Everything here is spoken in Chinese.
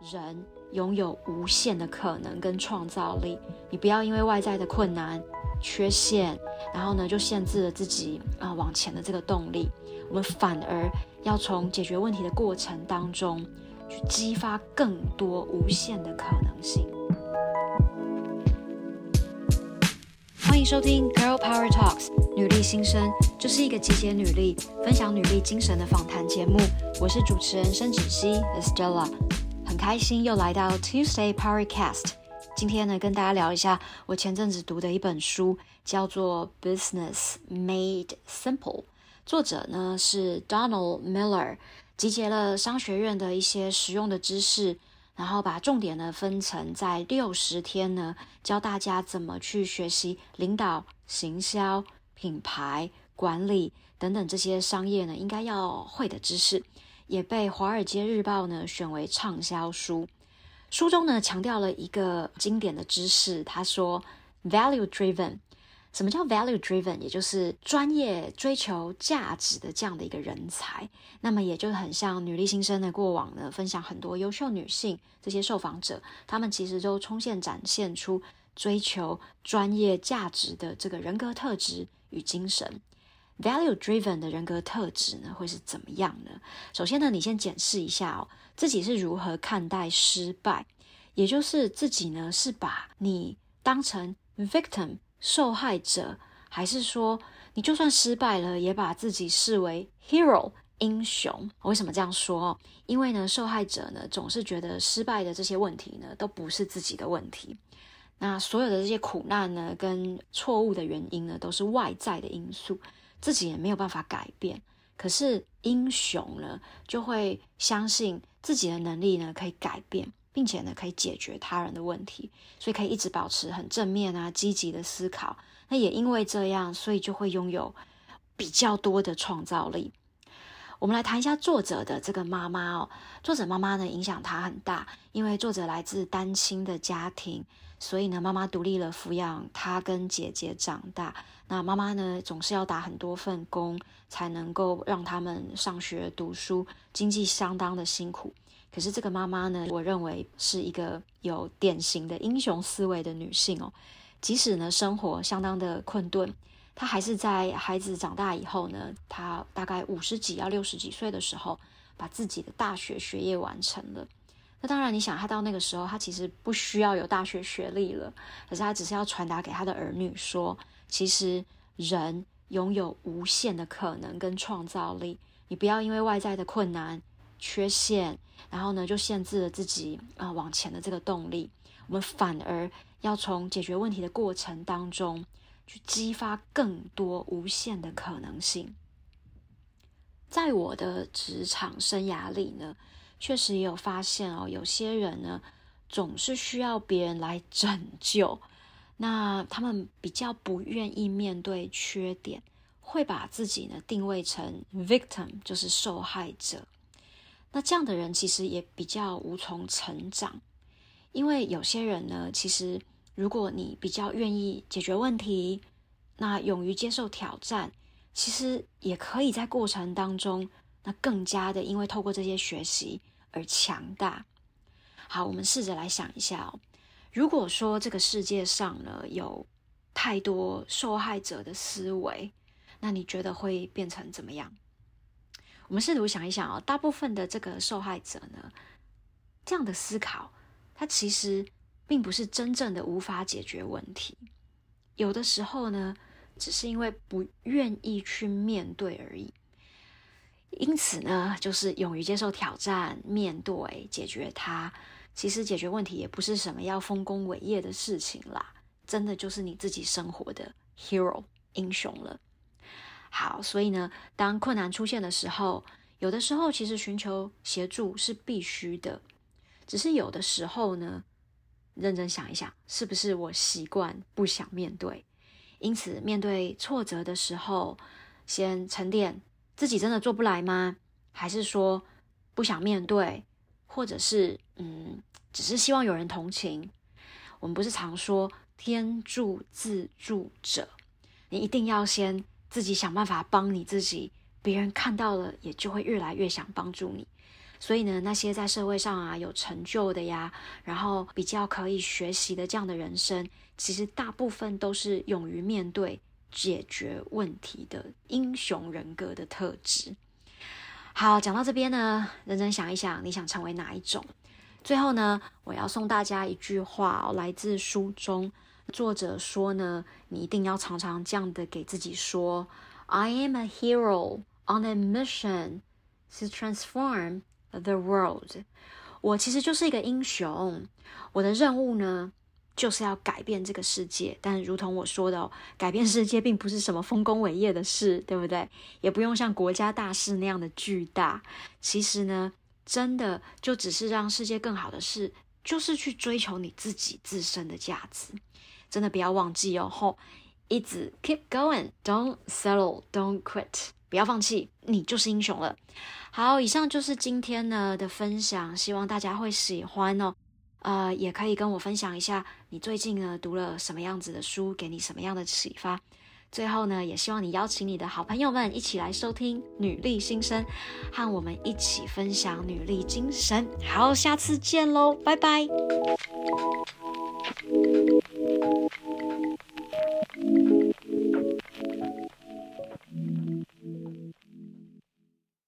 人拥有无限的可能跟创造力，你不要因为外在的困难、缺陷，然后呢就限制了自己啊、往前的这个动力。我们反而要从解决问题的过程当中，去激发更多无限的可能性。欢迎收听《Girl Power Talks》女力新生，这是一个集结女力、分享女力精神的访谈节目。我是主持人申芷溪 Estella。很开心又来到 Tuesday Powercast。今天呢，跟大家聊一下我前阵子读的一本书，叫做《Business Made Simple》。作者呢是 Donald Miller，集结了商学院的一些实用的知识，然后把重点呢分成在六十天呢，教大家怎么去学习领导、行销、品牌管理等等这些商业呢应该要会的知识。也被《华尔街日报》呢选为畅销书。书中呢强调了一个经典的知识，他说：“value driven，什么叫 value driven？也就是专业追求价值的这样的一个人才。那么也就很像女力新生的过往呢，分享很多优秀女性这些受访者，她们其实都充分展现出追求专业价值的这个人格特质与精神。” Value driven 的人格特质呢，会是怎么样呢？首先呢，你先检视一下哦，自己是如何看待失败，也就是自己呢是把你当成 victim 受害者，还是说你就算失败了，也把自己视为 hero 英雄？为什么这样说？因为呢，受害者呢总是觉得失败的这些问题呢都不是自己的问题，那所有的这些苦难呢跟错误的原因呢都是外在的因素。自己也没有办法改变，可是英雄呢，就会相信自己的能力呢可以改变，并且呢可以解决他人的问题，所以可以一直保持很正面啊、积极的思考。那也因为这样，所以就会拥有比较多的创造力。我们来谈一下作者的这个妈妈哦，作者妈妈呢影响他很大，因为作者来自单亲的家庭。所以呢，妈妈独立了抚养他跟姐姐长大。那妈妈呢，总是要打很多份工，才能够让他们上学读书，经济相当的辛苦。可是这个妈妈呢，我认为是一个有典型的英雄思维的女性哦。即使呢，生活相当的困顿，他还是在孩子长大以后呢，他大概五十几要六十几岁的时候，把自己的大学学业完成了。那当然，你想他到那个时候，他其实不需要有大学学历了，可是他只是要传达给他的儿女说，其实人拥有无限的可能跟创造力。你不要因为外在的困难、缺陷，然后呢就限制了自己啊、往前的这个动力。我们反而要从解决问题的过程当中，去激发更多无限的可能性。在我的职场生涯里呢，确实也有发现哦，有些人呢总是需要别人来拯救，那他们比较不愿意面对缺点，会把自己呢定位成 victim，就是受害者。那这样的人其实也比较无从成长，因为有些人呢，其实如果你比较愿意解决问题，那勇于接受挑战，其实也可以在过程当中，那更加的因为透过这些学习。而强大。好，我们试着来想一下哦，如果说这个世界上呢有太多受害者的思维，那你觉得会变成怎么样？我们试图想一想哦，大部分的这个受害者呢，这样的思考，他其实并不是真正的无法解决问题，有的时候呢，只是因为不愿意去面对而已。因此呢，就是勇于接受挑战，面对解决它。其实解决问题也不是什么要丰功伟业的事情啦，真的就是你自己生活的 hero 英雄了。好，所以呢，当困难出现的时候，有的时候其实寻求协助是必须的，只是有的时候呢，认真想一想，是不是我习惯不想面对？因此，面对挫折的时候，先沉淀。自己真的做不来吗？还是说不想面对，或者是嗯，只是希望有人同情？我们不是常说天助自助者，你一定要先自己想办法帮你自己，别人看到了也就会越来越想帮助你。所以呢，那些在社会上啊有成就的呀，然后比较可以学习的这样的人生，其实大部分都是勇于面对、解决问题的英雄人格的特质。好，讲到这边呢，认真想一想，你想成为哪一种？最后呢，我要送大家一句话哦，来自书中，作者说呢，你一定要常常这样的给自己说：“I am a hero on a mission to transform the world。”我其实就是一个英雄，我的任务呢，就是要改变这个世界。但如同我说的哦，改变世界并不是什么丰功伟业的事，对不对？也不用像国家大事那样的巨大。其实呢。真的就只是让世界更好的事，就是去追求你自己自身的价值。真的不要忘记哦，吼，一直 keep going，don't settle，don't quit，不要放弃，你就是英雄了。好，以上就是今天呢的分享，希望大家会喜欢哦。呃，也可以跟我分享一下，你最近呢读了什么样子的书，给你什么样的启发。最后呢，也希望你邀请你的好朋友们一起来收听《女力新声》，和我们一起分享女力精神。好，下次见喽，拜拜。